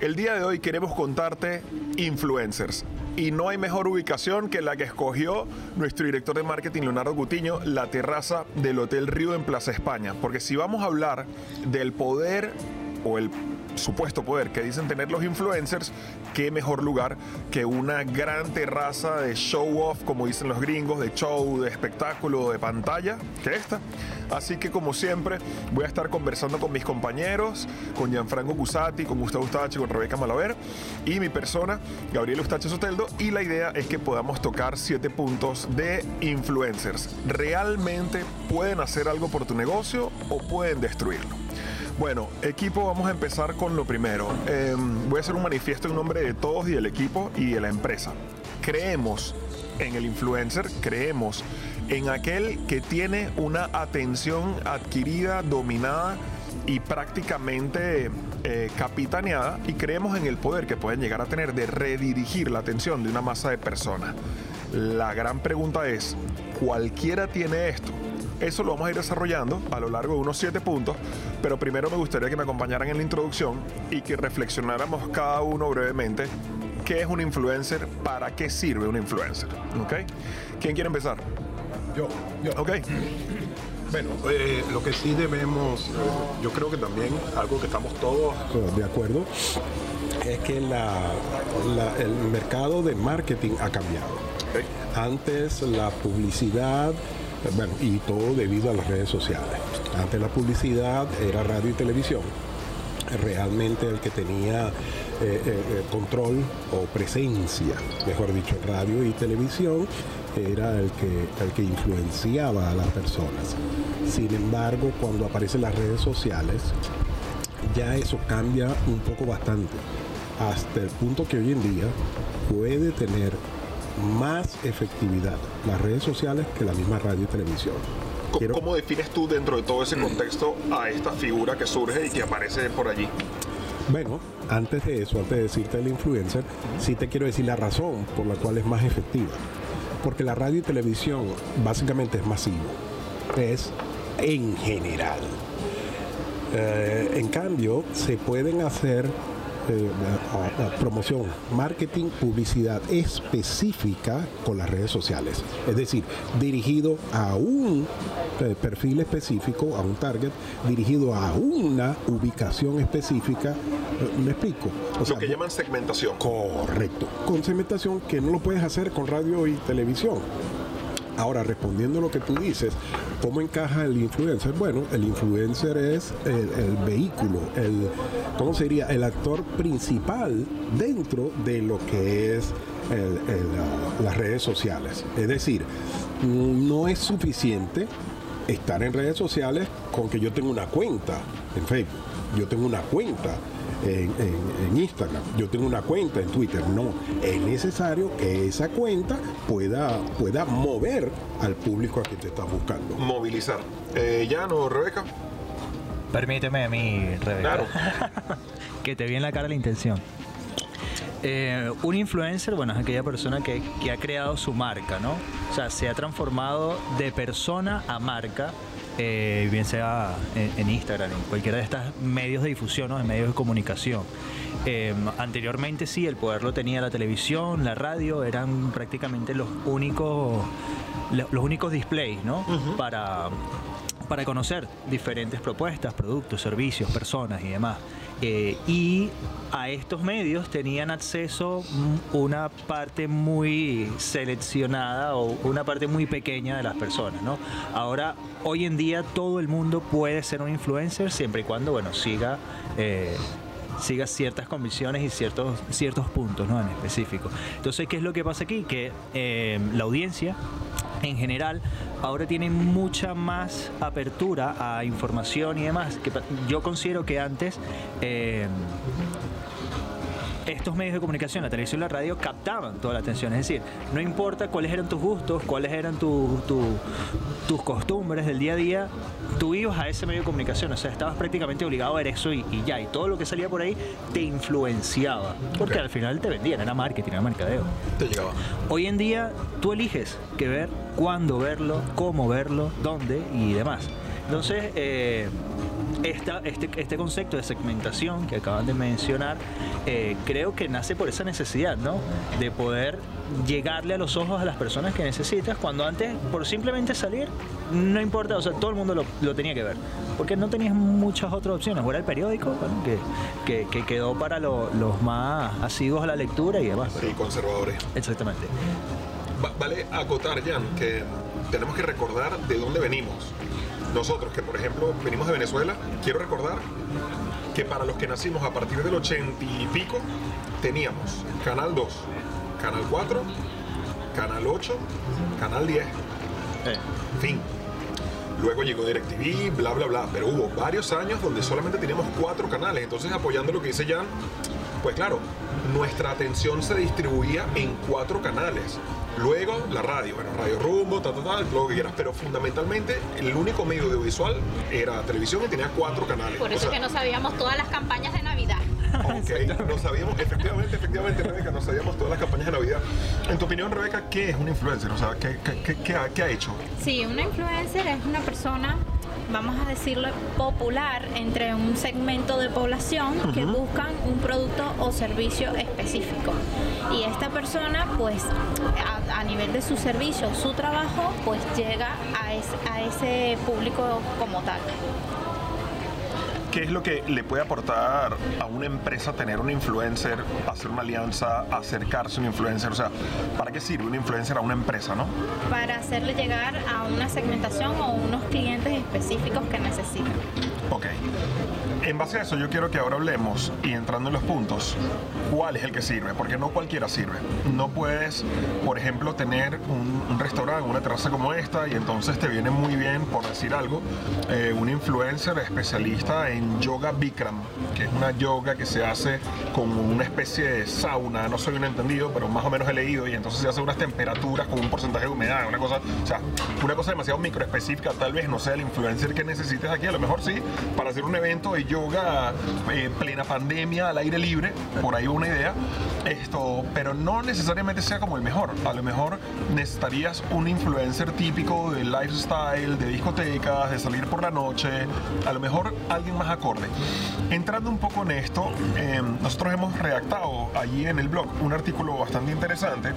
El día de hoy queremos contarte influencers. Y no hay mejor ubicación que la que escogió nuestro director de marketing, Leonardo Gutiño, la terraza del Hotel Río en Plaza España. Porque si vamos a hablar del poder o el supuesto poder que dicen tener los influencers, qué mejor lugar que una gran terraza de show off, como dicen los gringos, de show, de espectáculo, de pantalla, que esta. Así que como siempre voy a estar conversando con mis compañeros, con Gianfranco Cusati, con Gustavo Ustache, con Rebeca Malaver y mi persona, Gabriel Ustache Soteldo. Y la idea es que podamos tocar siete puntos de influencers. ¿Realmente pueden hacer algo por tu negocio o pueden destruirlo? Bueno, equipo, vamos a empezar con lo primero. Em, voy a hacer un manifiesto en nombre de todos y del equipo y de la empresa. Creemos en el influencer, creemos en aquel que tiene una atención adquirida, dominada y prácticamente eh, capitaneada y creemos en el poder que pueden llegar a tener de redirigir la atención de una masa de personas. La gran pregunta es, ¿cualquiera tiene esto? Eso lo vamos a ir desarrollando a lo largo de unos siete puntos, pero primero me gustaría que me acompañaran en la introducción y que reflexionáramos cada uno brevemente qué es un influencer, para qué sirve un influencer. ¿Ok? ¿Quién quiere empezar? Yo, yo. Ok. Bueno, eh, lo que sí debemos, eh, yo creo que también algo que estamos todos de acuerdo, es que la, la- el mercado de marketing ha cambiado. Antes la publicidad, bueno, y todo debido a las redes sociales. Antes la publicidad era radio y televisión. Realmente el que tenía eh, eh, eh, control o presencia, mejor dicho, radio y televisión, era el que, el que influenciaba a las personas. Sin embargo, cuando aparecen las redes sociales, ya eso cambia un poco bastante, hasta el punto que hoy en día puede tener más efectividad las redes sociales que la misma radio y televisión. Quiero- ¿Cómo defines tú dentro de todo ese contexto a esta figura que surge y que aparece por allí? Bueno, antes de eso, antes de decirte el influencer, sí te quiero decir la razón por la cual es más efectiva. Porque la radio y televisión básicamente es masivo. Es en general. Eh, en cambio, se pueden hacer eh, a- a- promoción, marketing, publicidad específica con las redes sociales. Es decir, dirigido a un eh, perfil específico, a un target, dirigido a una ubicación específica. Eh, ¿Me explico? O lo que llaman segmentación. Correcto. Con segmentación que no lo puedes hacer con radio y televisión. Ahora, respondiendo a lo que tú dices, ¿cómo encaja el influencer? Bueno, el influencer es el, vehículo, el, ¿cómo sería? El actor principal dentro de lo que es las redes sociales. Es decir, no es suficiente estar en redes sociales con que yo tenga una cuenta en Facebook, yo tengo una cuenta en, en- en Instagram, yo tengo una cuenta en Twitter. No, es necesario que esa cuenta pueda, pueda mover al público a quien te estás buscando. Movilizar. Eh, ¿Ya no, Rebeca? Permíteme a mí, Rebeca. Claro. que te vi en la cara la intención. Eh, un influencer, bueno, es aquella persona que, que ha creado su marca, ¿no? O sea, se ha transformado de persona a marca, eh, bien sea en, en Instagram, en cualquiera de estos medios de difusión o de medios de comunicación. Eh, anteriormente sí, el poder lo tenía la televisión, la radio, eran prácticamente los únicos, los únicos displays, ¿no? Para para conocer diferentes propuestas, productos, servicios, personas y demás. Eh, y a estos medios tenían acceso una parte muy seleccionada o una parte muy pequeña de las personas. ¿no? Ahora, hoy en día todo el mundo puede ser un influencer siempre y cuando bueno, siga... eh, siga ciertas convicciones y ciertos, ciertos puntos ¿no? en específico. Entonces, ¿qué es lo que pasa aquí? Que eh, la audiencia en general ahora tiene mucha más apertura a información y demás. Que yo considero que antes eh, estos medios de comunicación, la televisión y la radio, captaban toda la atención. Es decir, no importa cuáles eran tus gustos, cuáles eran tu- tu- tus costumbres del día a día, tú ibas a ese medio de comunicación. O sea, estabas prácticamente obligado a ver eso y, y ya. Y todo lo que salía por ahí te influenciaba. Porque al final te vendían, era marketing, era mercadeo. Te llegaba. Hoy en día tú eliges qué ver, cuándo verlo, cómo verlo, dónde y demás. Entonces, eh, esta, este, este concepto de segmentación que acaban de mencionar, eh, creo que nace por esa necesidad, ¿no? De poder llegarle a los ojos a las personas que necesitas, cuando antes, por simplemente salir, no importa, o sea, todo el mundo lo, tenía que ver, porque no tenías muchas otras opciones, o era el periódico, que, que, quedó para los más asiduos a la lectura y demás. Sí, conservadores. Exactamente. vale acotar, Jan, que tenemos que recordar de dónde venimos. Nosotros, que por ejemplo venimos de Venezuela, quiero recordar que para los que nacimos a partir del 80 y pico, teníamos Canal 2, Canal 4, Canal 8, Canal 10. Fin. Luego llegó DirecTV, bla, bla, bla. Pero hubo varios años donde solamente teníamos cuatro canales. Entonces, apoyando lo que dice Jan, pues claro, nuestra atención se distribuía en cuatro canales. Luego la radio, bueno, Radio Rumbo, ta, ta, ta, lo que quieras, pero fundamentalmente el único medio audiovisual era televisión y tenía cuatro canales. Por eso que no sabíamos todas las campañas de Navidad. Ok, no sabíamos, efectivamente, efectivamente, Rebeca, no sabíamos todas las campañas de Navidad. En tu opinión, Rebeca, ¿qué es un influencer? O sea, ¿qué, qué, qué, ha, qué ha hecho? Sí, una influencer es una persona vamos a decirlo, popular entre un segmento de población que buscan un producto o servicio específico. Y esta persona, pues, a, nivel de su servicio, su trabajo, pues llega a, a ese público como tal. ¿Qué es lo que le puede aportar a una empresa tener un influencer, hacer una alianza, acercarse a un influencer? O sea, ¿para qué sirve un influencer a una empresa, no? Para hacerle llegar a una segmentación o unos clientes específicos que necesitan. Ok. En base a eso yo quiero que ahora hablemos y entrando en los puntos, ¿cuál es el que sirve? Porque no cualquiera sirve. No puedes, por ejemplo, tener un, restaurante, una terraza como esta y entonces te viene muy bien, por decir algo, eh, un influencer especialista en yoga Bikram, que es una yoga que se hace con una especie de sauna, no soy un entendido, pero más o menos he leído y entonces se hace unas temperaturas con un porcentaje de humedad, una cosa, o sea, una cosa demasiado microespecífica, tal vez no sea el influencer que necesites aquí, a lo mejor sí, para hacer un evento y yoga eh, plena pandemia al aire libre, por ahí una idea, esto, pero no necesariamente sea como el mejor. A lo mejor necesitarías un influencer típico de lifestyle, de discotecas, de salir por la noche, a lo mejor alguien más acorde. Entrando un poco en esto, em, nosotros hemos redactado allí en el blog un artículo bastante interesante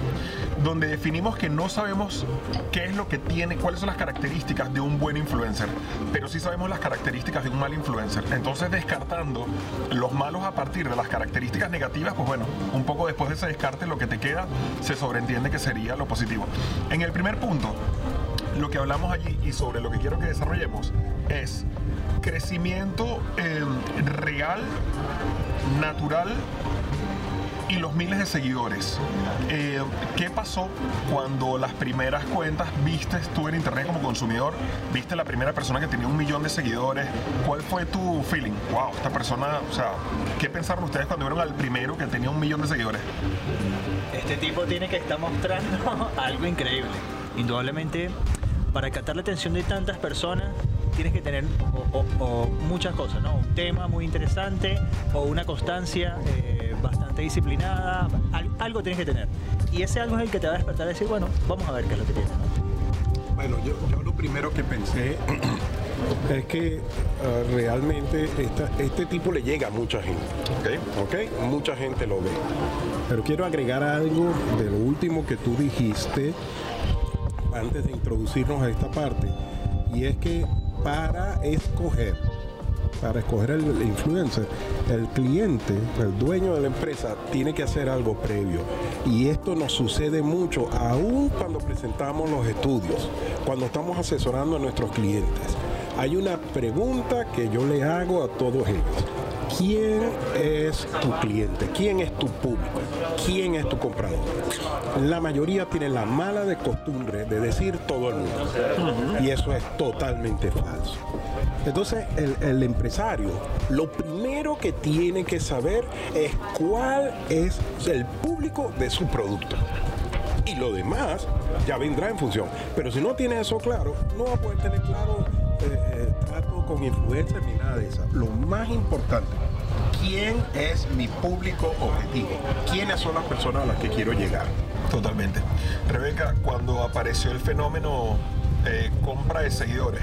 donde definimos que no sabemos qué es lo que tiene, cuáles son las características de un buen influencer, pero sí sabemos las características de un mal influencer. Entonces, descartando los malos a partir de las características negativas, pues bueno, un poco después de ese descarte lo que te queda se sobreentiende que sería lo positivo. En el primer punto, lo que hablamos allí y sobre lo que quiero que desarrollemos es crecimiento eh, real, natural y los miles de seguidores. Eh, ¿Qué pasó cuando las primeras cuentas viste tú en internet como consumidor? ¿Viste la primera persona que tenía un millón de seguidores? ¿Cuál fue tu feeling? Wow, esta persona, o sea, ¿qué pensaron ustedes cuando vieron al primero que tenía un millón de seguidores? Este tipo tiene que estar mostrando algo increíble. Indudablemente, para captar la atención de tantas personas, tienes que tener muchas cosas, ¿no? Un tema muy interesante o una constancia. Eh, bastante disciplinada, algo tienes que tener. Y ese algo es el que te va a despertar a decir, bueno, vamos a ver qué es lo que tiene. Bueno, yo, lo primero que pensé es que ah, realmente este tipo le llega a mucha gente. Okay. ¿Ok? Mucha gente lo ve. Pero quiero agregar algo de lo último que tú dijiste antes de introducirnos a esta parte. Y es que para escoger para escoger el influencer, el cliente, el dueño de la empresa, tiene que hacer algo previo. Y esto nos sucede mucho, aún cuando presentamos los estudios, cuando estamos asesorando a nuestros clientes. Hay una pregunta que yo le hago a todos ellos. ¿Quién es tu cliente? ¿Quién es tu público? ¿Quién es tu comprador? La mayoría tiene la mala de costumbre de decir todo el mundo. Y eso es totalmente falso. Entonces, el, empresario, lo primero que tiene que saber es cuál es el público de su producto. Y lo demás ya vendrá en función. Pero si no tiene eso claro, no va a poder tener claro eh, eh, trato con influencers ni nada de eso. Lo más importante, ¿quién es mi público objetivo? ¿Quiénes son las personas a las que quiero llegar? Totalmente. Rebeca, cuando apareció el fenómeno eh, compra de seguidores,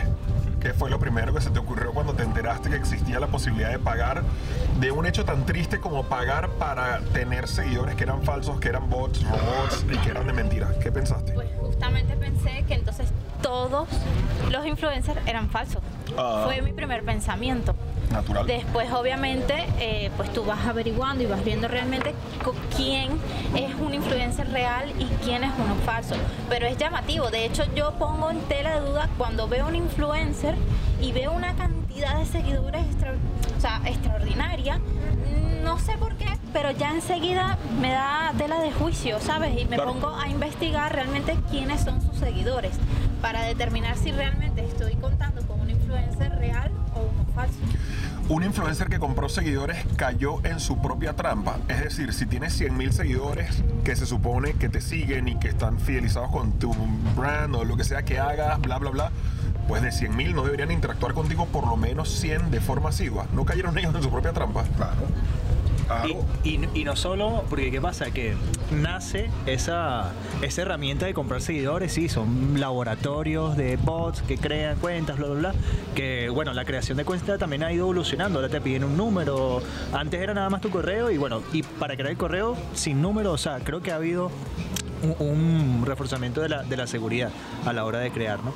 ¿qué fue lo primero que se te ocurrió cuando te enteraste que existía la posibilidad de pagar de un hecho tan triste como pagar para tener seguidores que eran falsos, que eran bots, robots y que eran de mentira? ¿Qué pensaste? Pues justamente pensé que entonces todos los influencers eran falsos. Ah. Fue mi primer pensamiento. Natural. Después, obviamente, eh, pues tú vas averiguando y vas viendo realmente quién es un influencer real y quién es uno falso. Pero es llamativo. De hecho, yo pongo en tela de duda cuando veo un influencer y veo una cantidad de seguidores extra- o sea, extraordinaria. No sé por qué, pero ya enseguida me da tela de juicio, ¿sabes? Y me Claro. pongo a investigar realmente quiénes son sus seguidores para determinar si realmente estoy contando con un influencer real o uno falso. Un influencer que compró seguidores cayó en su propia trampa. Es decir, si tienes 100 mil seguidores que se supone que te siguen y que están fidelizados con tu brand o lo que sea que hagas, bla, bla, bla, pues de 100 mil no deberían interactuar contigo por lo menos 100 de forma asidua. ¿No cayeron ellos en su propia trampa? Claro. Y, y- y no solo, porque ¿qué pasa? Que nace esa, esa herramienta de comprar seguidores, sí, son laboratorios de bots que crean cuentas, bla, bla, bla. Que bueno, la creación de cuentas también ha ido evolucionando. Ahora te piden un número. Antes era nada más tu correo y bueno, y para crear el correo sin número, o sea, creo que ha habido un, reforzamiento de la, de la seguridad a la hora de crear, ¿no?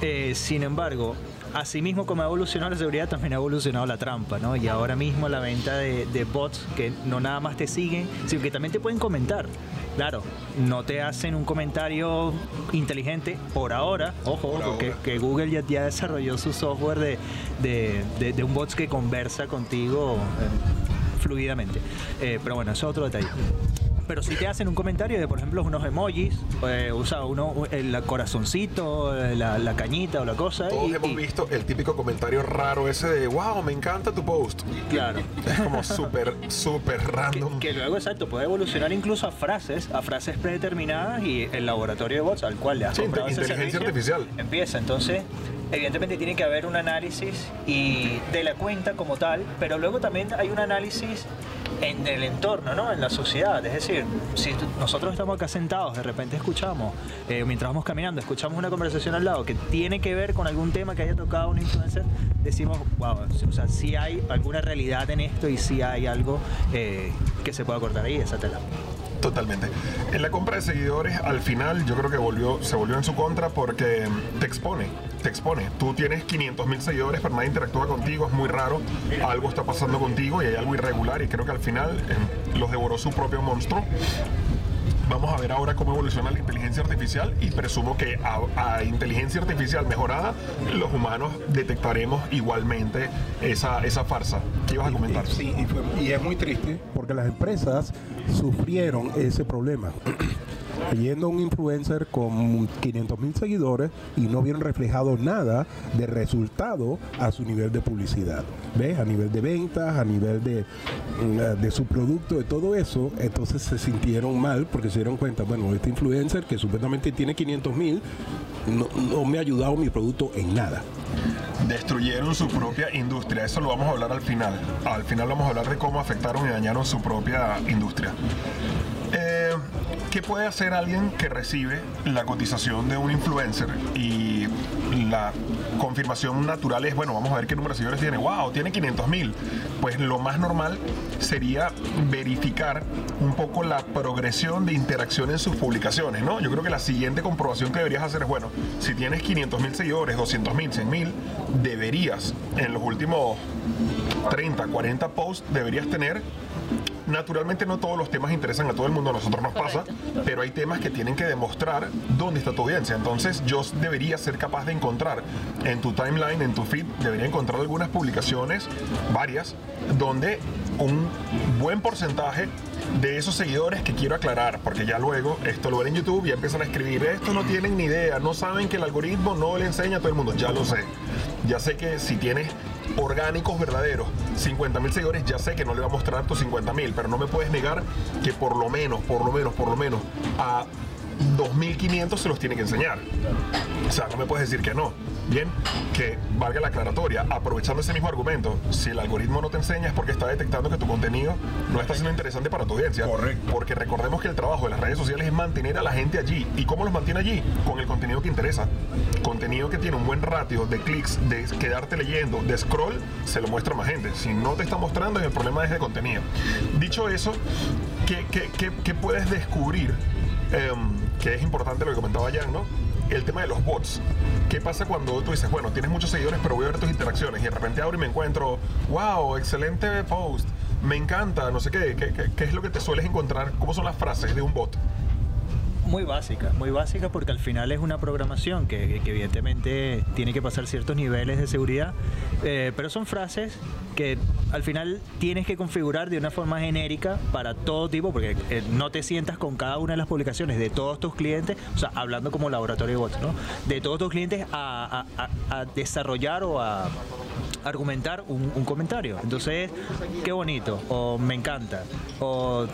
Eh, sin embargo, asimismo como ha evolucionado la seguridad, también ha evolucionado la trampa, ¿no? Y ahora mismo la venta de, de bots que no nada más te siguen, sino que también te pueden comentar. Claro, no te hacen un comentario inteligente por ahora, ojo, Por porque ahora. que Google ya, ya desarrolló su software de, de, de- de un bot que conversa contigo eh, fluidamente. Eh, pero bueno, eso es otro detalle. Pero si te hacen un comentario de, por ejemplo, unos emojis, eh, usa uno el corazoncito, eh, la, la cañita o la cosa. Todos y- hemos y- visto el típico comentario raro ese de, wow, me encanta tu post. Claro. Es como súper, súper Que, random. que luego, exacto, puede evolucionar incluso a frases, a frases predeterminadas y el laboratorio de bots al cual le has Sí, inteligencia servicio, artificial. Empieza, entonces, evidentemente tiene que haber un análisis y de la cuenta como tal, pero luego también hay un análisis en el entorno, ¿no? En la sociedad. Es decir, si nosotros estamos acá sentados, de repente escuchamos, eh, mientras vamos caminando, escuchamos una conversación al lado que tiene que ver con algún tema que haya tocado un influencer, decimos, wow, o sea, sí hay alguna realidad en esto y sí hay algo eh, que se pueda cortar ahí, esa tela. Totalmente. En la compra de seguidores, al final, yo creo que volvió, se volvió en su contra porque te expone. Te expone. Tú tienes 500 mil seguidores, pero nadie interactúa contigo, es muy raro. Algo está pasando contigo y hay algo irregular. Y creo que al final eh, los devoró su propio monstruo. Vamos a ver ahora cómo evoluciona la inteligencia artificial y presumo que a, inteligencia artificial mejorada, los humanos detectaremos igualmente esa, esa farsa. ¿Qué ibas a comentar? Sí, y es muy triste porque las empresas sufrieron ese problema. Yendo a un influencer con 500 mil seguidores y no vieron reflejado nada de resultado a su nivel de publicidad. ¿Ves? A nivel de ventas, a nivel de, mm, de su producto, de todo eso. Entonces se sintieron mal porque se dieron cuenta, bueno, este influencer que supuestamente tiene 500 mil no, no me ha ayudado mi producto en nada. destruyeron su propia industria. Eso lo vamos a hablar al final. Al final vamos a hablar de cómo afectaron y dañaron su propia industria. ¿Qué puede hacer alguien que recibe la cotización de un influencer y la confirmación natural es, bueno, vamos a ver qué número de seguidores tiene? ¡Wow! Tiene 500 mil. Pues lo más normal sería verificar un poco la progresión de interacción en sus publicaciones, ¿no? Yo creo que la siguiente comprobación que deberías hacer es, bueno, si tienes 500 mil seguidores, 200 mil, 100 mil, deberías en los últimos 30, 40 posts, deberías tener Naturalmente no todos los temas interesan a todo el mundo, a nosotros nos pasa, pero hay temas que tienen que demostrar dónde está tu audiencia. Entonces yo debería ser capaz de encontrar en tu timeline, en tu feed, debería encontrar algunas publicaciones, varias, donde un buen porcentaje de esos seguidores que quiero aclarar, porque ya luego esto lo ven en YouTube y empiezan a escribir, esto no tienen ni idea, no saben que el algoritmo no le enseña a todo el mundo, ya lo sé. Ya sé que si tienes orgánicos verdaderos, 50 mil seguidores, ya sé que no le va a mostrar tus 50 mil, pero no me puedes negar que por lo menos, por lo menos, por lo menos, a 2.500 se los tiene que enseñar. O sea, no me puedes decir que no. Bien, que valga la aclaratoria, aprovechando ese mismo argumento, si el algoritmo no te enseña es porque está detectando que tu contenido no está siendo interesante para tu audiencia. Correcto. Porque recordemos que el trabajo de las redes sociales es mantener a la gente allí. ¿Y cómo los mantiene allí? Con el contenido que interesa. Contenido que tiene un buen ratio de clics, de quedarte leyendo, de scroll, se lo muestra más gente. Si no te está mostrando, el problema es de contenido. Dicho eso, ¿qué, qué- qué- qué puedes descubrir? Em, que es importante lo que comentaba Jan, ¿no? El tema de los bots. ¿Qué pasa cuando tú dices, bueno, tienes muchos seguidores, pero voy a ver tus interacciones y de repente abro y me encuentro, wow, excelente post, me encanta, no sé qué, ¿qué, qué- qué es lo que te sueles encontrar? ¿Cómo son las frases de un bot? Muy básica, muy básica porque al final es una programación que, que evidentemente tiene que pasar ciertos niveles de seguridad, eh, pero son frases que al final tienes que configurar de una forma genérica para todo tipo, porque eh, no te sientas con cada una de las publicaciones de todos tus clientes, o sea, hablando como laboratorio de bots, ¿no? De todos tus clientes a, a- a- a desarrollar o a argumentar un, un comentario. Entonces, qué bonito, o me encanta, o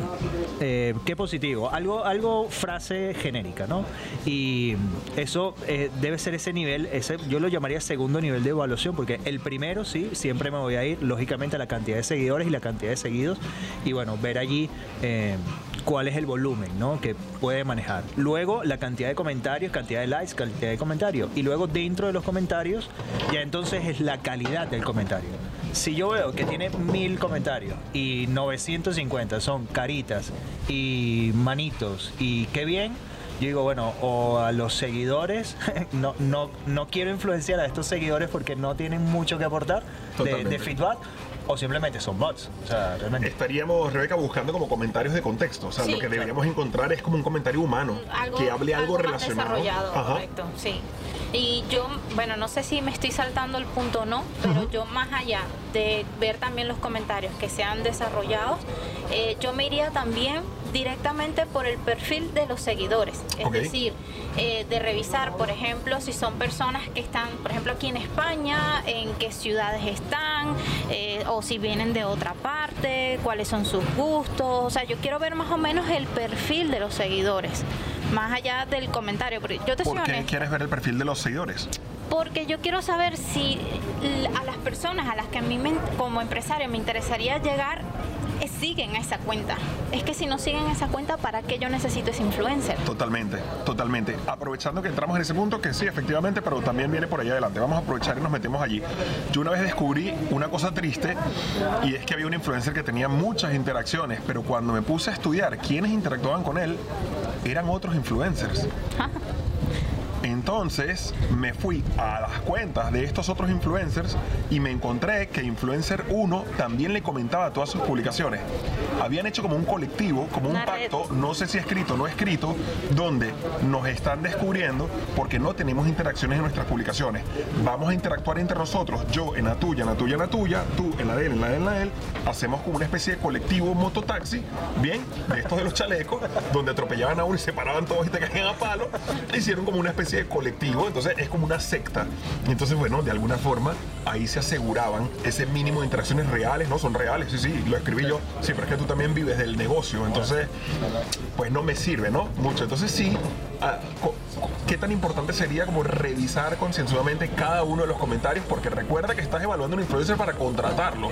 eh, qué positivo, algo, algo frase genérica, ¿no? Y eso eh, debe ser ese nivel, ese, yo lo llamaría segundo nivel de evaluación, porque el primero sí, siempre me voy a ir, lógicamente, a la cantidad de seguidores y la cantidad de seguidos, y bueno, ver allí eh, cuál es el volumen, ¿no? Que puede manejar. Luego, la cantidad de comentarios, cantidad de likes, cantidad de comentarios. Y luego, dentro de los comentarios, ya entonces es la calidad del comentario. Si yo veo que tiene mil comentarios y 950 son caritas y manitos y qué bien, yo digo, bueno, o a los seguidores, no, no, no quiero influenciar a estos seguidores porque no tienen mucho que aportar de, de feedback, o simplemente son bots. O sea, realmente. Estaríamos, Rebeca, buscando como comentarios de contexto. O sea, Sí, lo que claro. deberíamos encontrar es como un comentario humano, que hable algo, más relacionado. desarrollado, Ajá. correcto, sí. Y yo, bueno, no sé si me estoy saltando el punto o no, pero yo más allá de ver también los comentarios que sean desarrollados, eh, yo me iría también directamente por el perfil de los seguidores. Es decir, eh, de revisar, por ejemplo, si son personas que están, por ejemplo, aquí en España, en qué ciudades están, eh, o si vienen de otra parte, cuáles son sus gustos. O sea, yo quiero ver más o menos el perfil de los seguidores, más allá del comentario. Porque yo te soy ¿Por qué honesta, quieres ver el perfil de los seguidores? porque yo quiero saber si a las personas a las que a mí me- como empresario me interesaría llegar siguen a esa cuenta. Es que si no siguen esa cuenta, ¿para qué yo necesito ese influencer? Totalmente, totalmente. Aprovechando que entramos en ese punto, que sí, efectivamente, pero también viene por ahí adelante. Vamos a aprovechar y nos metemos allí. Yo una vez descubrí una cosa triste y es que había un influencer que tenía muchas interacciones, pero cuando me puse a estudiar quiénes interactuaban con él, eran otros influencers. Entonces me fui a las cuentas de estos otros influencers y me encontré que Influencer 1 también le comentaba todas sus publicaciones. Habían hecho como un colectivo, como un red. pacto, no sé si escrito o no escrito, donde nos están descubriendo porque no tenemos interacciones en nuestras publicaciones. Vamos a interactuar entre nosotros, yo en la tuya, en la tuya, en la tuya, tú en la de él, en la de él, en la de él. Hacemos como una especie de colectivo mototaxi, bien, de estos de los chalecos, donde atropellaban a uno y se paraban todos y te caían a palo. Hicieron como una especie colectivo, entonces es como una secta. Y entonces, bueno, de alguna forma ahí se aseguraban ese mínimo de interacciones reales, ¿no? Son reales, sí, sí, lo escribí yo. Sí, pero es que tú también vives del negocio, entonces, pues no me sirve, ¿no? Mucho. Entonces sí, ah, ¿qué tan importante sería como revisar concienzudamente cada uno de los comentarios? Porque recuerda que estás evaluando un influencer para contratarlo.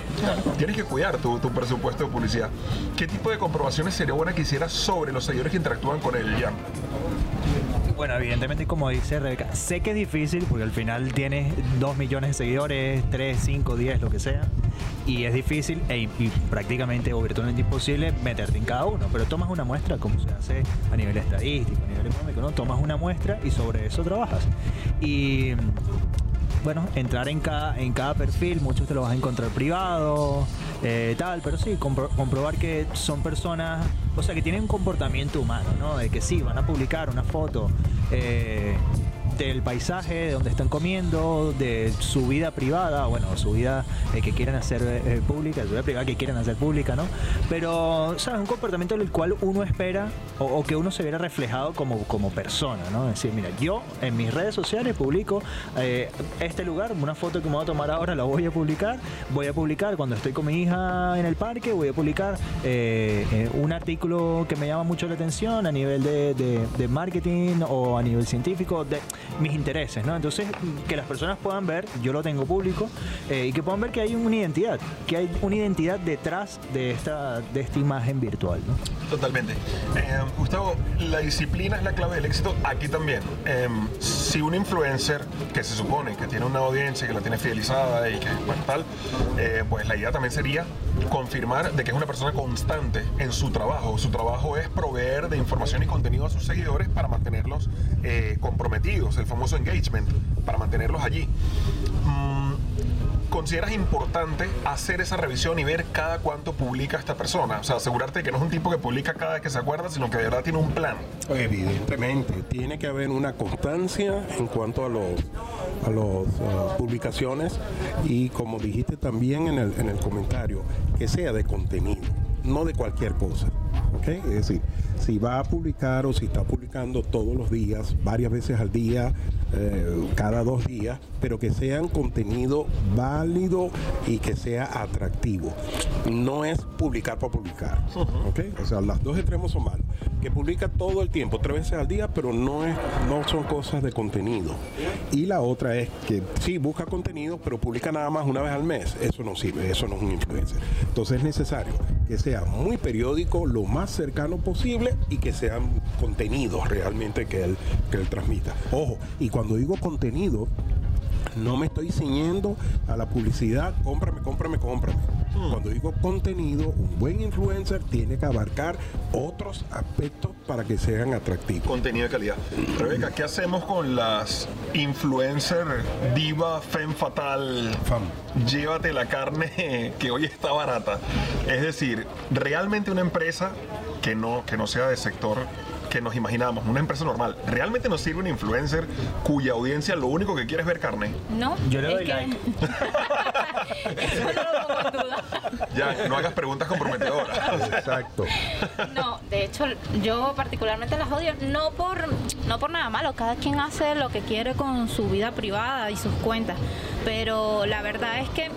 Tienes que cuidar tu, tu presupuesto de publicidad. ¿Qué tipo de comprobaciones sería buena que hicieras sobre los seguidores que interactúan con él, Jan? Bueno, evidentemente, como dice Rebeca, sé que es difícil porque al final tienes 2 millones de seguidores, 3, 5, 10, lo que sea, y es difícil e, y prácticamente o virtualmente imposible meterte en cada uno, pero tomas una muestra, como se hace a nivel estadístico, a nivel económico, ¿no? Tomas una muestra y sobre eso trabajas. Y bueno, entrar en cada, en cada perfil, muchos te lo vas a encontrar privado, eh, tal, pero sí, compro- comprobar que son personas, o sea, que tienen un comportamiento humano, ¿no? De que sí, van a publicar una foto eh, del paisaje, de donde están comiendo, de su vida privada, bueno, su vida eh, que quieren hacer eh, pública, su vida privada que quieren hacer pública, ¿no? Pero, ¿sabes? Un comportamiento en el cual uno espera o, que uno se viera reflejado como, como persona, ¿no? Es decir, mira, yo en mis redes sociales publico este lugar, una foto que me voy a tomar ahora la voy a publicar, voy a publicar cuando estoy con mi hija en el parque, voy a publicar un artículo que me llama mucho la atención a nivel de, de marketing o a nivel científico, de mis intereses, ¿no? Entonces, que las personas puedan ver, yo lo tengo público, eh, y que puedan ver que hay una identidad, que hay una identidad detrás de esta, de esta imagen virtual, ¿no? Totalmente. Eh, Gustavo, la disciplina es la clave del éxito aquí también. Eh, si un influencer que se supone que tiene una audiencia, que la tiene fidelizada y que, bueno, tal, pues la idea también sería confirmar de que es una persona constante en su trabajo. Su trabajo es proveer de información y contenido a sus seguidores para mantenerlos eh, comprometidos, el famoso engagement, para mantenerlos allí. ¿Consideras importante hacer esa revisión y ver cada cuánto publica esta persona? O sea, asegurarte que no es un tipo que publica cada vez que se acuerda, sino que de verdad tiene un plan. Evidentemente, tiene que haber una constancia en cuanto a los a las publicaciones y como dijiste también en el, en el comentario, que sea de contenido, no de cualquier cosa. ¿Okay? Es decir, si va a publicar o si está publicando todos los días, varias veces al día, eh, cada dos días, pero que sean contenido válido y que sea atractivo. No es publicar para publicar. O sea, las dos extremos son malos. Que publica todo el tiempo, tres veces al día, pero no, es, no son cosas de contenido. Y la otra es que sí busca contenido, pero publica nada más una vez al mes. Eso no sirve, eso no es un influencer. Entonces es necesario que sea muy periódico, lo más cercano posible y que sean contenidos realmente que él, que él transmita. Ojo, y cuando digo contenido, no me estoy ciñendo a la publicidad, cómprame, cómprame, cómprame. Hmm. Cuando digo contenido, un buen influencer tiene que abarcar otros aspectos para que sean atractivos. Contenido de calidad. Rebeca, ¿qué hacemos con las influencer diva, fem fatal? Llévate la carne que hoy está barata. Es decir, realmente una empresa que no, que no sea de sector que nos imaginamos, una empresa normal, ¿realmente nos sirve un influencer cuya audiencia lo único que quiere es ver carne? No. Yo le doy like. Eso no lo pongo en duda. Ya, no hagas preguntas comprometedoras. Exacto. No, de hecho, yo particularmente las odio, no por, no por nada malo, cada quien hace lo que quiere con su vida privada y sus cuentas, pero la verdad es que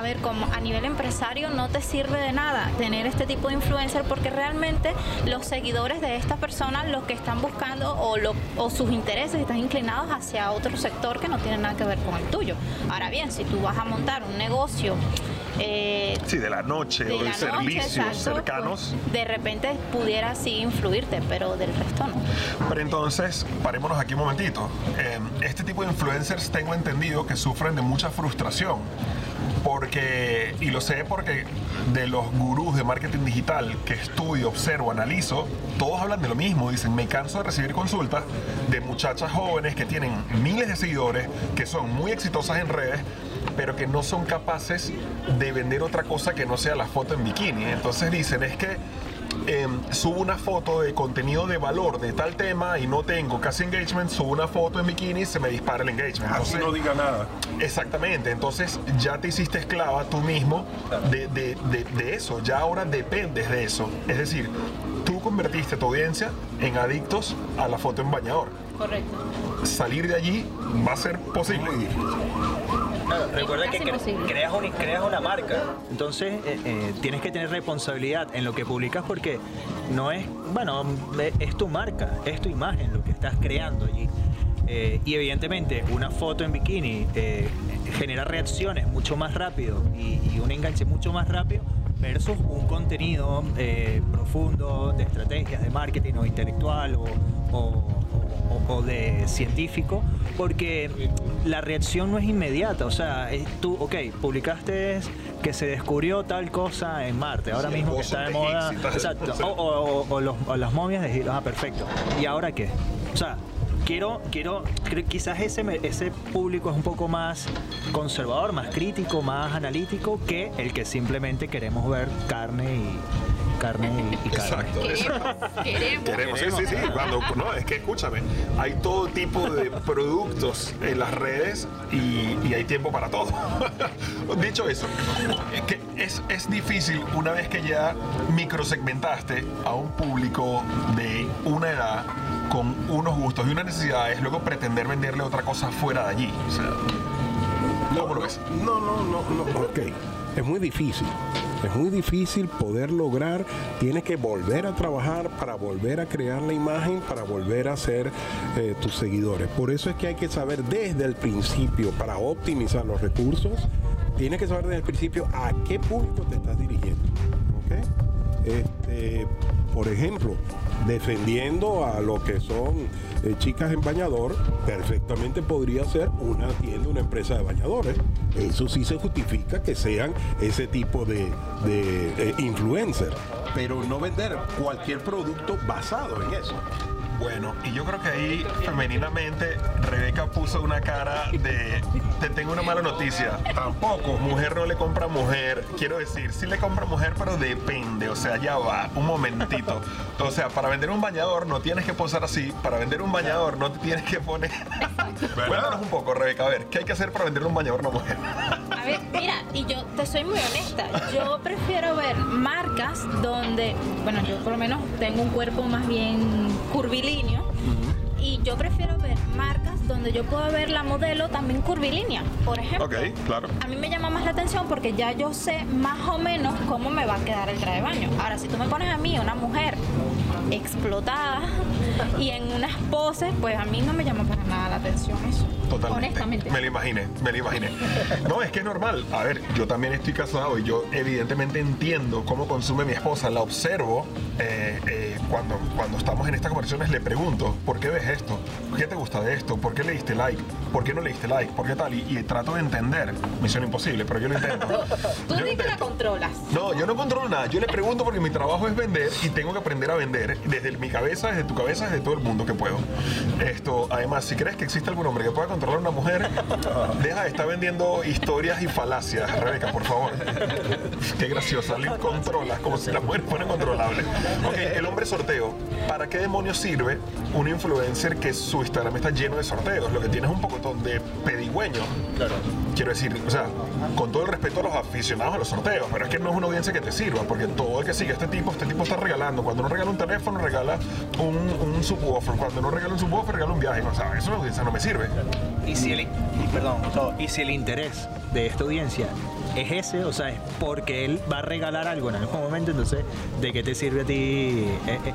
a ver, como a nivel empresario no te sirve de nada tener este tipo de influencer porque realmente los seguidores de esta persona lo que están buscando o, o sus intereses están inclinados hacia otro sector que no tiene nada que ver con el tuyo. Ahora bien, si tú vas a montar un negocio eh, sí, de la noche o de servicios cercanos. Pues, de repente pudiera sí influirte, pero del resto no. Pero entonces, parémonos aquí un momentito. Eh, este tipo de influencers tengo entendido que sufren de mucha frustración porque, y lo sé porque de los gurús de marketing digital que estudio, observo, analizo, todos hablan de lo mismo. Dicen, me canso de recibir consultas de muchachas jóvenes que tienen miles de seguidores, que son muy exitosas en redes, pero que no son capaces de vender otra cosa que no sea la foto en bikini. Entonces dicen, es que Em, subo una foto de contenido de valor de tal tema y no tengo casi engagement, subo una foto en bikini y se me dispara el engagement. Así no diga nada. Exactamente, entonces ya te hiciste esclava tú mismo de, de, de, eso, ya ahora dependes de eso. Es decir, tú convertiste tu audiencia en adictos a la foto en bañador. Correcto. Salir de allí va a ser posible recuerda que creas, creas, una marca. Entonces eh, eh, tienes que tener responsabilidad en lo que publicas porque no es, bueno, es tu marca, es tu imagen lo que estás creando allí. Eh, y evidentemente una foto en bikini genera reacciones mucho más rápido y, un enganche mucho más rápido versus un contenido profundo de estrategias de marketing o intelectual o o, de científico, porque la reacción no es inmediata. O sea, tú, ok, publicaste que se descubrió tal cosa en Marte, ahora mismo que está de moda. Exacto. O, las momias de ah, perfecto. ¿Y ahora qué? O sea, quiero, quiero, quizás ese, ese público es un poco más conservador, más crítico, más analítico que el que simplemente queremos ver carne y carne y, carne. Exacto. Queremos, queremos. sí, sí, sí. Cuando, no, es que escúchame, hay todo tipo de productos en las redes y, y hay tiempo para todo. Dicho eso, es que es, es difícil una vez que ya microsegmentaste a un público de una edad con unos gustos y unas necesidades, luego pretender venderle otra cosa fuera de allí. O sea, ¿cómo lo ves? No, no, no, no. Ok. Es muy difícil. Es muy difícil poder lograr. Tienes que volver a trabajar para volver a crear la imagen, para volver a ser eh, tus seguidores. Por eso es que hay que saber desde el principio, para optimizar los recursos, tienes que saber desde el principio a qué público te estás dirigiendo. ¿ok? Este, por ejemplo, defendiendo a lo que son eh, chicas en bañador, perfectamente podría ser una tienda, una empresa de bañadores. Eso sí se justifica que sean ese tipo de, de, eh, influencer, pero no vender cualquier producto basado en eso. Bueno, y yo creo que ahí femeninamente Rebeca puso una cara de te tengo una mala noticia. Tampoco, mujer no le compra mujer. Quiero decir, sí le compra mujer, pero depende. O sea, ya va, un momentito. O sea, para vender un bañador no tienes que posar así. Para vender un bañador no te tienes que poner. Cuéntanos un poco, Rebeca, a ver, ¿qué hay que hacer para vender un bañador a una mujer? A ver, mira, y yo te soy muy honesta. Yo prefiero ver marcas donde, bueno, yo por lo menos tengo un cuerpo más bien curvilíneo. Y yo prefiero ver marcas donde yo puedo ver la modelo también curvilínea, por ejemplo. Ok, claro. A mí me llama más la atención porque ya yo sé más o menos cómo me va a quedar el traje de baño. Ahora, si tú me pones a mí, una mujer explotada y en unas poses, pues a mí no me llama para nada la atención eso. Totalmente. Honestamente. Me lo imaginé, me lo imaginé. No, es que es normal. A ver, yo también estoy casado y yo evidentemente entiendo cómo consume mi esposa. La observo eh, eh, cuando, cuando estamos en estas conversaciones, le pregunto, ¿por qué ves esto? ¿Qué te gusta de esto? ¿Por qué le diste like? ¿Por qué no le diste like? ¿Por qué tal? Y, y trato de entender. Misión imposible, pero yo lo intento. Tú di que la controlas. No, yo no controlo nada. Yo le pregunto porque mi trabajo es vender y tengo que aprender a vender desde mi cabeza, desde tu cabeza, desde todo el mundo que puedo. Esto, además, si crees que existe algún hombre que pueda controlar a una mujer, deja de estar vendiendo historias y falacias, Rebeca, por favor. Qué graciosa, le controlas como si la mujer fuera incontrolable. Ok, el hombre sorteo. ¿Para qué demonios sirve un influencer que su Instagram está lleno de sorteos? Lo que tiene es un pocotón de pedigüeños. Claro. Quiero decir, o sea, con todo el respeto a los aficionados a los sorteos, pero es que no es una audiencia que te sirva, porque todo el que sigue a este tipo, este tipo está regalando. Cuando uno regala un teléfono, regala un, un subwoofer. Cuando uno regala un subwoofer, regala un viaje. O sea, eso a la audiencia no me sirve. Y si el, perdón, y si el interés de esta audiencia es ese, o sea, es porque él va a regalar algo en algún momento, entonces, ¿de qué te sirve a ti e-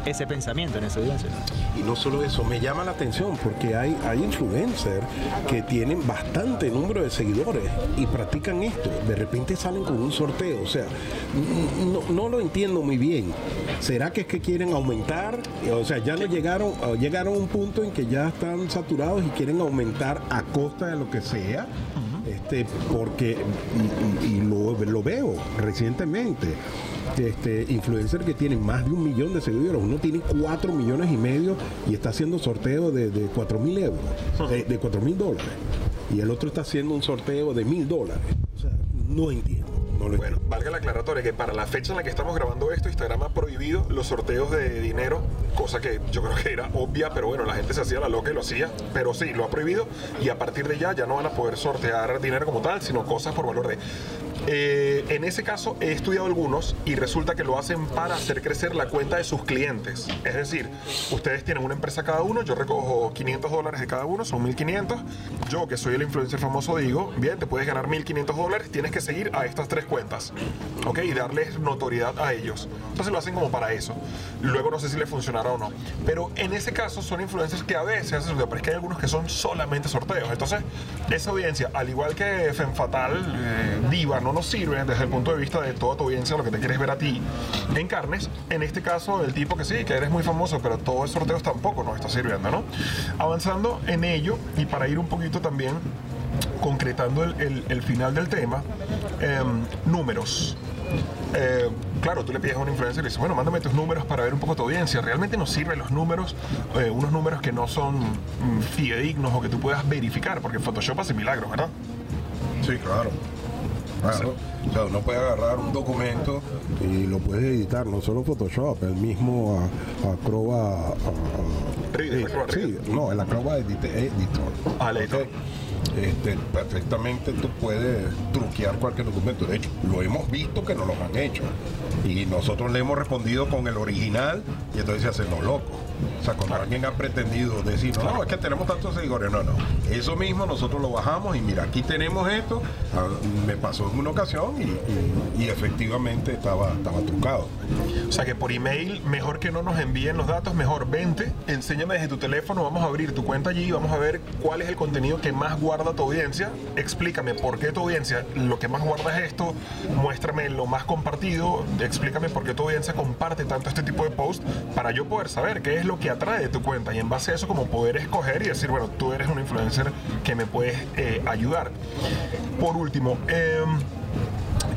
e- ese pensamiento en esa audiencia? Y no solo eso, me llama la atención porque hay, hay influencers que tienen bastante número de seguidores y practican esto. De repente salen con un sorteo. O sea, no, no lo entiendo muy bien. ¿Será que es que quieren aumentar? O sea, ya no llegaron, llegaron a un punto en que ya están saturados y quieren aumentar a costa de lo que sea. Este, porque, y, y- y lo, lo veo recientemente, este, influencer que tienen más de un millón de seguidores, uno tiene cuatro millones y medio y está haciendo sorteo de, de cuatro mil euros, de, de cuatro mil dólares, y el otro está haciendo un sorteo de mil dólares. O sea, no entiendo. Bueno, valga la aclaratoria que para la fecha en la que estamos grabando esto, Instagram ha prohibido los sorteos de dinero, cosa que yo creo que era obvia, pero bueno, la gente se hacía la loca y lo hacía, pero sí, lo ha prohibido y a partir de ya ya no van a poder sortear dinero como tal, sino cosas por valor de... Eh, en ese caso he estudiado algunos y resulta que lo hacen para hacer crecer la cuenta de sus clientes. Es decir, ustedes tienen una empresa cada uno, yo recojo 500 dólares de cada uno, son 1500. Yo, que soy el influencer famoso, digo, bien, te puedes ganar 1500 dólares, tienes que seguir a estas tres cuentas, ¿ok? Y darles notoriedad a ellos. Entonces lo hacen como para eso. Luego no sé si les funcionará o no. Pero en ese caso son influencers que a veces hacen sorteos, pero es que hay algunos que son solamente sorteos. Entonces, esa audiencia, al igual que Fenfatal, eh, Diva, no nos sirve desde el punto de vista de toda tu audiencia, lo que te quieres ver a ti en carnes. En este caso, el tipo que sí, que eres muy famoso, pero todo el sorteos tampoco nos está sirviendo, ¿no? Avanzando en ello, y para ir un poquito también concretando el, final del tema, em, números. Eh, claro, tú le pides a un influencer y dices, bueno, mándame tus números para ver un poco tu audiencia. Realmente nos sirven los números, eh, unos números que no son mm, fidedignos o que tú puedas verificar, porque Photoshop hace milagros, ¿verdad? Sí, claro. Claro. O sea, uno puede agarrar un documento y lo puede editar, no solo Photoshop, el mismo Acroba. sí, no, el Acroba Editor. Ah, editor. Este, perfectamente tú puedes truquear cualquier documento. De hecho, lo hemos visto que nos lo han hecho. Y nosotros le hemos respondido con el original y entonces se hacen los locos. O sea, cuando alguien ha pretendido decir, no, es que tenemos tantos seguidores, no, no. Eso mismo nosotros lo bajamos y mira, aquí tenemos esto. Ah, me pasó en una ocasión y, efectivamente estaba, estaba trucado. O sea que por email, mejor que no nos envíen los datos, mejor vente, enséñame desde tu teléfono, vamos a abrir tu cuenta allí y vamos a ver cuál es el contenido que más guarda tu audiencia. Explícame por qué tu audiencia lo que más guarda es esto, muéstrame lo más compartido, explícame por qué tu audiencia comparte tanto este tipo de post para yo poder saber qué es lo que atrae tu cuenta y en base a eso como poder escoger y decir, bueno, tú eres un influencer que me puedes eh, ayudar. Por último, em,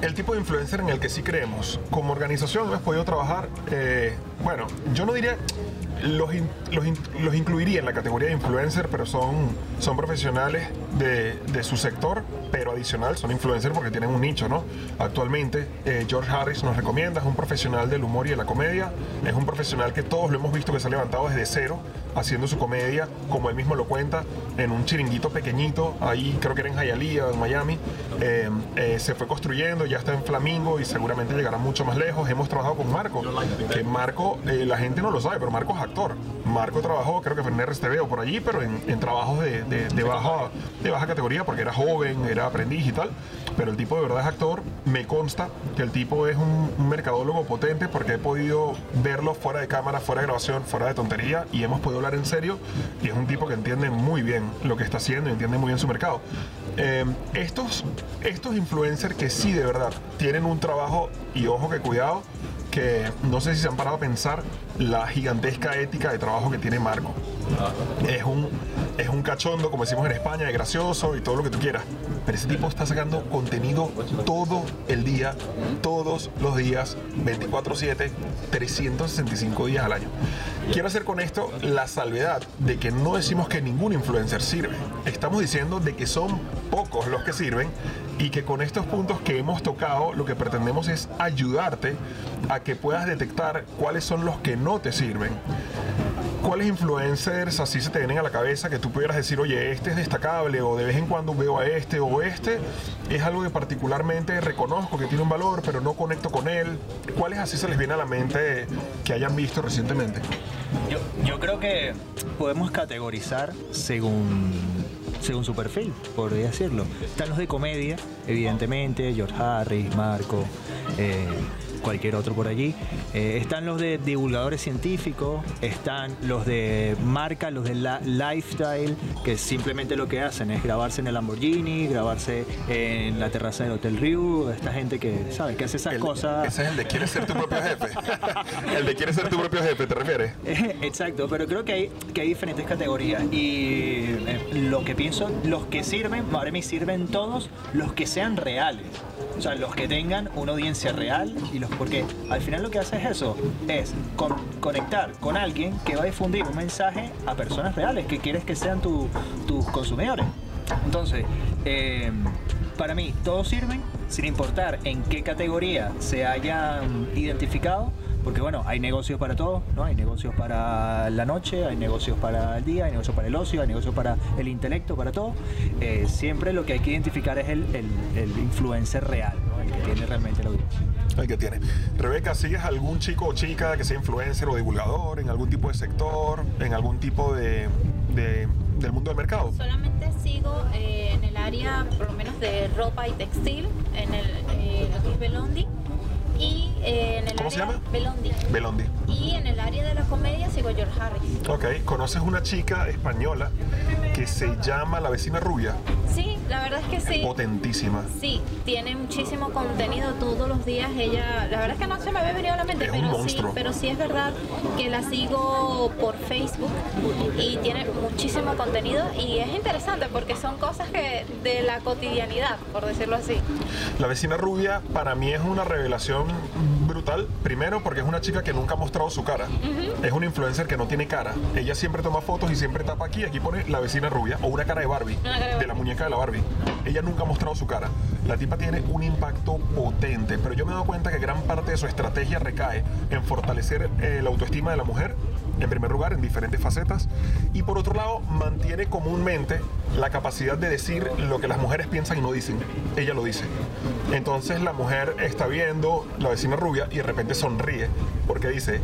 el tipo de influencer en el que sí creemos. Como organización hemos podido trabajar, eh, bueno, yo no diría los, los, incluiría en la categoría de influencer, pero son, son profesionales de, de, su sector, pero adicional son influencers porque tienen un nicho, ¿no? Actualmente, eh, George Harris nos recomienda, es un profesional del humor y de la comedia, es un profesional que todos lo hemos visto que se ha levantado desde cero, haciendo su comedia, como él mismo lo cuenta, en un chiringuito pequeñito, ahí creo que era en Hialeah, en Miami, eh, eh, se fue construyendo, ya está en Flamingo y seguramente llegará mucho más lejos. Hemos trabajado con Marco, que Marco, la gente no lo sabe, pero Marco es actor. Marco trabajó, creo que fue en RSTV o por allí, pero en, trabajos de, de, baja, de baja categoría, porque era joven, era aprendiz y tal. Pero el tipo de verdad es actor. Me consta que el tipo es un, un mercadólogo potente porque he podido verlo fuera de cámara, fuera de grabación, fuera de tontería y hemos podido hablar en serio. Y es un tipo que entiende muy bien lo que está haciendo y entiende muy bien su mercado. Eh, estos, estos influencers que sí de verdad tienen un trabajo y ojo que cuidado, que no sé si se han parado a pensar la gigantesca ética de trabajo que tiene Marco. Es un, es un cachondo, como decimos en España, es gracioso y todo lo que tú quieras. Pero ese tipo está sacando contenido todo el día, todos los días, 24/7, 365 días al año. Quiero hacer con esto la salvedad de que no decimos que ningún influencer sirve. Estamos diciendo de que son pocos los que sirven y que con estos puntos que hemos tocado lo que pretendemos es ayudarte a que puedas detectar cuáles son los que no te sirven. ¿Cuáles influencers así se te vienen a la cabeza que tú pudieras decir, oye, este es destacable o de vez en cuando veo a este o este? Es algo que particularmente reconozco que tiene un valor, pero no conecto con él. ¿Cuáles así se les viene a la mente que hayan visto recientemente? Yo, yo creo que podemos categorizar según según su perfil, podría decirlo. Están los de comedia, evidentemente, George Harris, Marco, eh, cualquier otro por allí. Eh, están los de divulgadores científicos, están los de marca, los de la lifestyle, que simplemente lo que hacen es grabarse en el Lamborghini, grabarse en la terraza del Hotel Riu, esta gente que, ¿sabes? Que hace esas cosas. Ese es el de quiere ser tu propio jefe. el de quiere ser tu propio jefe, ¿te refieres? Exacto, pero creo que hay, que hay diferentes categorías y eh, lo que pienso, los que sirven, para mí sirven todos los que sean reales. O sea, los que tengan una audiencia real y los porque al final lo que hace es eso, es conectar con alguien que va a difundir un mensaje a personas reales que quieres que sean tus consumidores. Entonces, eh, para mí, todos sirven, sin importar en qué categoría se hayan identificado, porque bueno, hay negocios para todo, ¿no? Hay negocios para la noche, hay negocios para el día, hay negocios para el ocio, hay negocios para el intelecto, para todo. Eh, siempre lo que hay que identificar es el, influencer real, El que tiene realmente la audiencia. El que tiene. Rebeca, ¿sigues algún chico o chica que sea influencer o divulgador en algún tipo de sector, en algún tipo de, del mundo del mercado? Solamente sigo eh, en el área, por lo menos, de ropa y textil, en el, eh, lo que es Belondi y eh, en el ¿Cómo se llama? Belondi. Belondi. Y en el área de la comedia sigo George Harris. Ok, ¿conoces una chica española que se llama La Vecina Rubia? Sí, la verdad es que sí. Potentísima. Sí, tiene muchísimo contenido todos los días. Ella, la verdad es que no se me había venido a la mente, pero sí, pero sí es verdad que la sigo por Facebook y tiene muchísimo contenido y es interesante porque son cosas que de la cotidianidad, por decirlo así. La Vecina Rubia para mí es una revelación primero porque es una chica que nunca ha mostrado su cara. Es una influencer que no tiene cara. Ella siempre toma fotos y siempre tapa aquí. Aquí pone la vecina rubia o una cara de Barbie, de la muñeca de la Barbie. Ella nunca ha mostrado su cara. La tipa tiene un impacto potente, pero yo me he dado cuenta que gran parte de su estrategia recae en fortalecer eh, la autoestima de la mujer en primer lugar, en diferentes facetas, y por otro lado, mantiene comúnmente la capacidad de decir lo que las mujeres piensan y no dicen. Ella lo dice. Entonces la mujer está viendo la vecina rubia y de repente sonríe porque dice,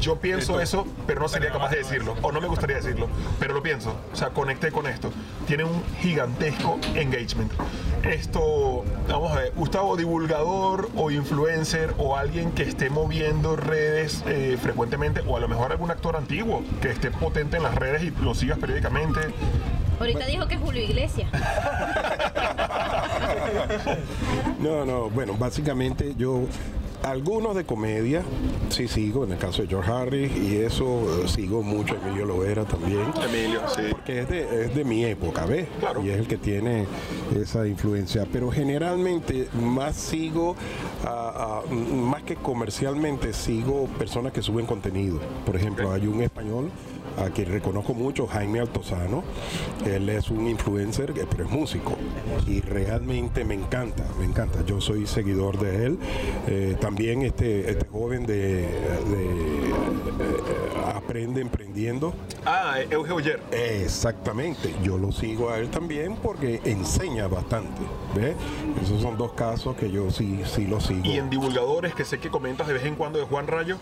yo pienso eso, pero no sería capaz de decirlo, o no me gustaría decirlo, pero lo pienso, o sea, conecté con esto. Tiene un gigantesco engagement. Esto, vamos a ver, Gustavo, divulgador o influencer o alguien que esté moviendo redes eh, frecuentemente, o a lo mejor algún actor antiguo que esté potente en las redes y lo sigas periódicamente. Ahorita dijo que Julio Iglesias. no, no, bueno, básicamente yo algunos de comedia, sí sigo, en el caso de George Harris, y eso eh, sigo mucho Emilio Lovera también. Emilio, sí. Porque es de, es de mi época, ¿ves? Claro. Y es el que tiene esa influencia. Pero generalmente más sigo, más que comercialmente, sigo personas que suben contenido. Por ejemplo, hay un español a quien reconozco mucho, Jaime Altozano. Él es un influencer, pero es músico. Y realmente me encanta, me encanta. Yo soy seguidor de él. Eh, también este, este joven de, eh, Aprende Emprendiendo. Ah, Euge Exactamente. Yo lo sigo a él también porque enseña bastante. ¿ves? Esos son dos casos que yo sí, sí lo sigo. Y en divulgadores que sé que comentas de vez en cuando de Juan Rayo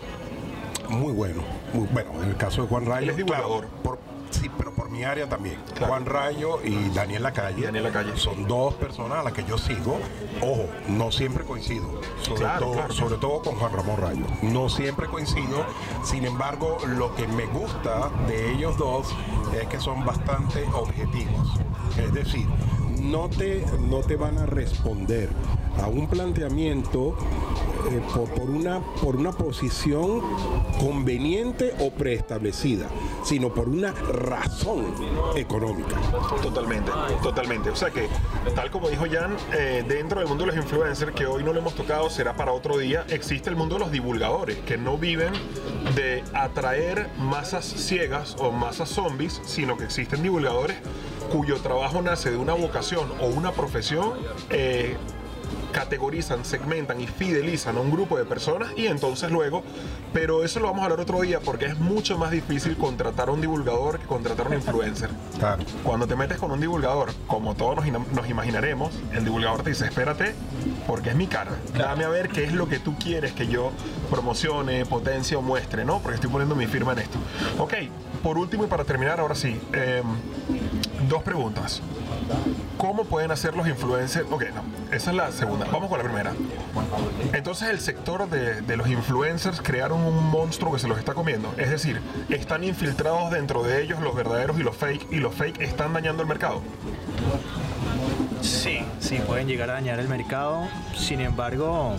muy bueno. bueno, en el caso de Juan Rayo, es divulgador. por, sí, pero por mi área también. Juan Rayo y Daniel Lacalle, Daniel Lacalle son dos personas a las que yo sigo. Ojo, no siempre coincido, sobre, todo, sobre todo con Juan Ramón Rayo. No siempre coincido, sin embargo, lo que me gusta de ellos dos es que son bastante objetivos. Es decir, no te, no te van a responder a un planteamiento eh, por, una, por una posición conveniente o preestablecida, sino por una razón económica. Totalmente, totalmente. O sea que, tal como dijo Jan, eh, dentro del mundo de los influencers, que hoy no lo hemos tocado, será para otro día, existe el mundo de los divulgadores, que no viven de atraer masas ciegas o masas zombies, sino que existen divulgadores cuyo trabajo nace de una vocación o una profesión eh, categorizan, segmentan y fidelizan a un grupo de personas y entonces luego, pero eso lo vamos a hablar otro día porque es mucho más difícil contratar a un divulgador que contratar a un influencer. Cuando te metes con un divulgador, como todos nos, imaginaremos, el divulgador te dice, espérate, porque es mi cara. Dame a ver qué es lo que tú quieres que yo promocione, potencie o muestre, ¿no? Porque estoy poniendo mi firma en esto. Ok, por último y para terminar, ahora sí, em, dos preguntas. ¿Cómo pueden hacer los influencers? Ok, no, esa es la segunda. Vamos con la primera. Entonces el sector de, los influencers crearon un monstruo que se los está comiendo. Es decir, están infiltrados dentro de ellos los verdaderos y los fake, y los fake están dañando el mercado. Sí, sí, pueden llegar a dañar el mercado. Sin embargo,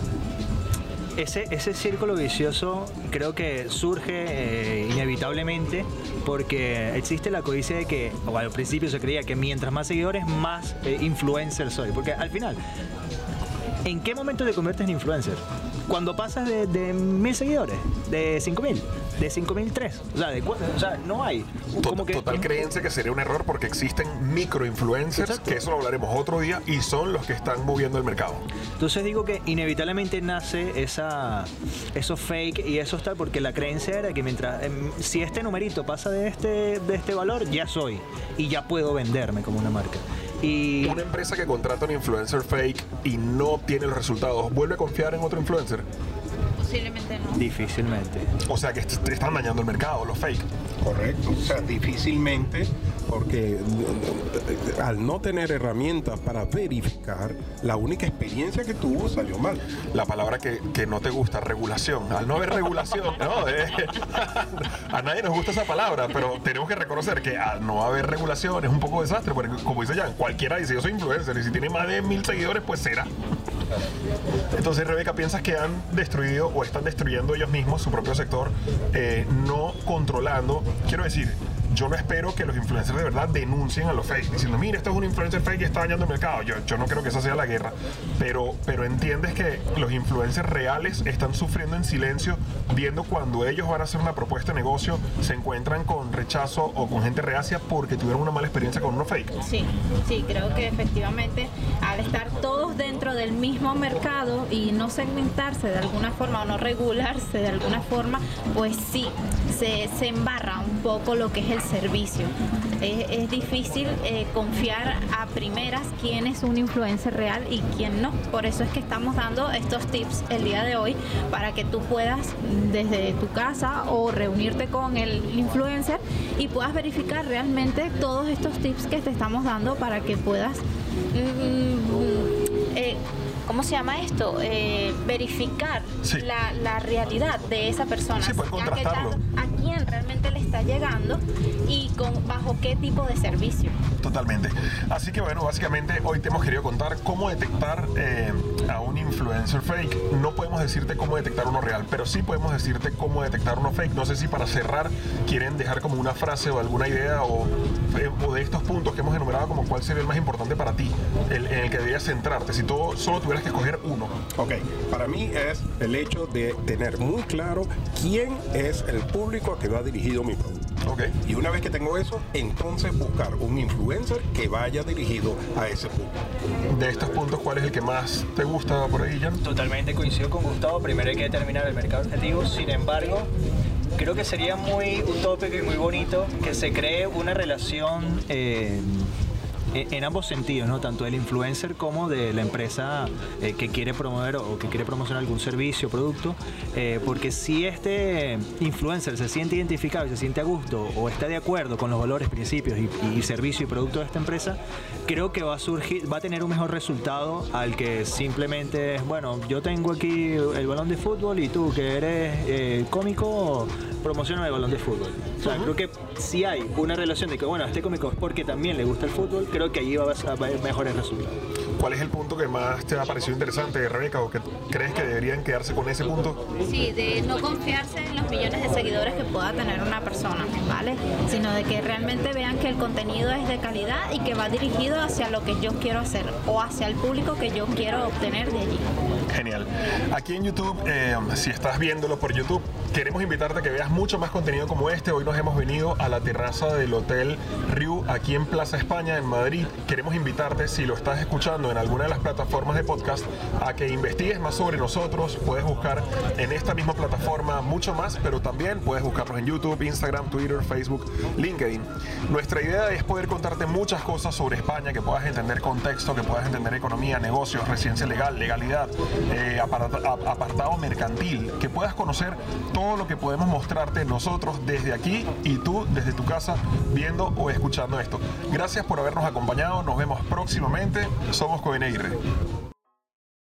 ese, ese círculo vicioso creo que surge eh, inevitablemente porque existe la codicia de que, o al principio se creía que mientras más seguidores, más eh, influencer soy. Porque al final, ¿en qué momento te conviertes en influencer? Cuando pasas de, de mil seguidores, de cinco mil de 5003. O sea, de, o sea, no hay. Como que, Total creencia que sería un error porque existen micro influencers, que eso lo hablaremos otro día, y son los que están moviendo el mercado. Entonces digo que inevitablemente nace esa, eso fake y eso está porque la creencia era que mientras, em, si este numerito pasa de este, de este valor, ya soy y ya puedo venderme como una marca. Y una empresa que contrata un influencer fake y no tiene los resultados, ¿vuelve a confiar en otro influencer? Posiblemente no. Difícilmente. O sea que están dañando el mercado, los fake. Correcto. O sea, difícilmente, porque al no tener herramientas para verificar, la única experiencia que tuvo salió mal. La palabra que, no te gusta, regulación. Al no haber regulación, no, a nadie nos gusta esa palabra, pero tenemos que reconocer que al no haber regulación es un poco desastre, porque como dice Jan, cualquiera dice yo soy influencer y si tiene más de mil seguidores, pues será. Entonces, Rebeca, ¿piensas que han destruido o están destruyendo ellos mismos su propio sector, eh, no controlando? Quiero decir, yo no espero que los influencers de verdad denuncien a los fake, diciendo, mira, esto es un influencer fake y está dañando el mercado. Yo, yo no creo que esa sea la guerra, pero, pero entiendes que los influencers reales están sufriendo en silencio, viendo cuando ellos van a hacer una propuesta de negocio, se encuentran con rechazo o con gente reacia porque tuvieron una mala experiencia con uno fake. Sí, sí, creo que efectivamente al estar todos dentro del mismo mercado y no segmentarse de alguna forma o no regularse de alguna forma, pues sí, se, se embarra un poco lo que es el servicio. Es, es difícil eh, confiar a primeras quién es un influencer real y quién no. Por eso es que estamos dando estos tips el día de hoy para que tú puedas desde tu casa o reunirte con el influencer y puedas verificar realmente todos estos tips que te estamos dando para que puedas mm, eh, ¿cómo se llama esto? Eh, verificar Sí. la, la realidad de esa persona. Sí, puedes qué contrastarlo. A le está llegando y con bajo qué tipo de servicio. Totalmente. Así que bueno, básicamente hoy te hemos querido contar cómo detectar eh, a un influencer fake. No podemos decirte cómo detectar uno real, pero sí podemos decirte cómo detectar uno fake. No sé si para cerrar quieren dejar como una frase o alguna idea o, o de estos puntos que hemos enumerado como cuál sería el más importante para ti, el, en el que deberías centrarte. Si todo, solo tuvieras que escoger uno. Ok, para mí es el hecho de tener muy claro quién es el público a que va dirigido mi producto. Ok. Y una vez que tengo eso, entonces buscar un influencer que vaya dirigido a ese público. De estos puntos, ¿cuál es el que más te gusta por ahí, Jan? Totalmente coincido con Gustavo. Primero hay que determinar el mercado objetivo. Sin embargo, creo que sería muy utópico y muy bonito que se cree una relación eh, en ambos sentidos, ¿no? Tanto del influencer como de la empresa eh, que quiere promover o que quiere promocionar algún servicio o producto. eh, porque si este influencer se siente identificado y se siente a gusto o está de acuerdo con los valores, principios y, servicio y producto de esta empresa, creo que va a surgir, va a tener un mejor resultado al que simplemente bueno, yo tengo aquí el balón de fútbol y tú que eres eh, cómico, promociona el balón de fútbol. O sea, creo que si hay una relación de que, bueno, este cómico es porque también le gusta el fútbol, creo que allí va a haber mejores resultados. ¿Cuál es el punto que más te ha parecido interesante, Rebeca, o que crees que deberían quedarse con ese punto? Sí, de no confiarse en los millones de seguidores que pueda tener una persona, ¿vale? Sino de que realmente vean que el contenido es de calidad y que va dirigido hacia lo que yo quiero hacer o hacia el público que yo quiero obtener de allí. Genial. Aquí en YouTube, eh, si estás viéndolo por YouTube, queremos invitarte a que veas mucho más contenido como este. Hoy nos hemos venido a la terraza del Hotel Riu, aquí en Plaza España, en Madrid. Queremos invitarte, si lo estás escuchando en alguna de las plataformas de podcast, a que investigues más sobre nosotros. Puedes buscar en esta misma plataforma mucho más, pero también puedes buscarnos en YouTube, Instagram, Twitter, Facebook, LinkedIn. Nuestra idea es poder contarte muchas cosas sobre España, que puedas entender contexto, que puedas entender economía, negocios, residencia legal, legalidad, eh, apartado mercantil, que puedas conocer lo que podemos mostrarte nosotros desde aquí y tú desde tu casa viendo o escuchando esto. Gracias por habernos acompañado, nos vemos próximamente, somos Coveneire.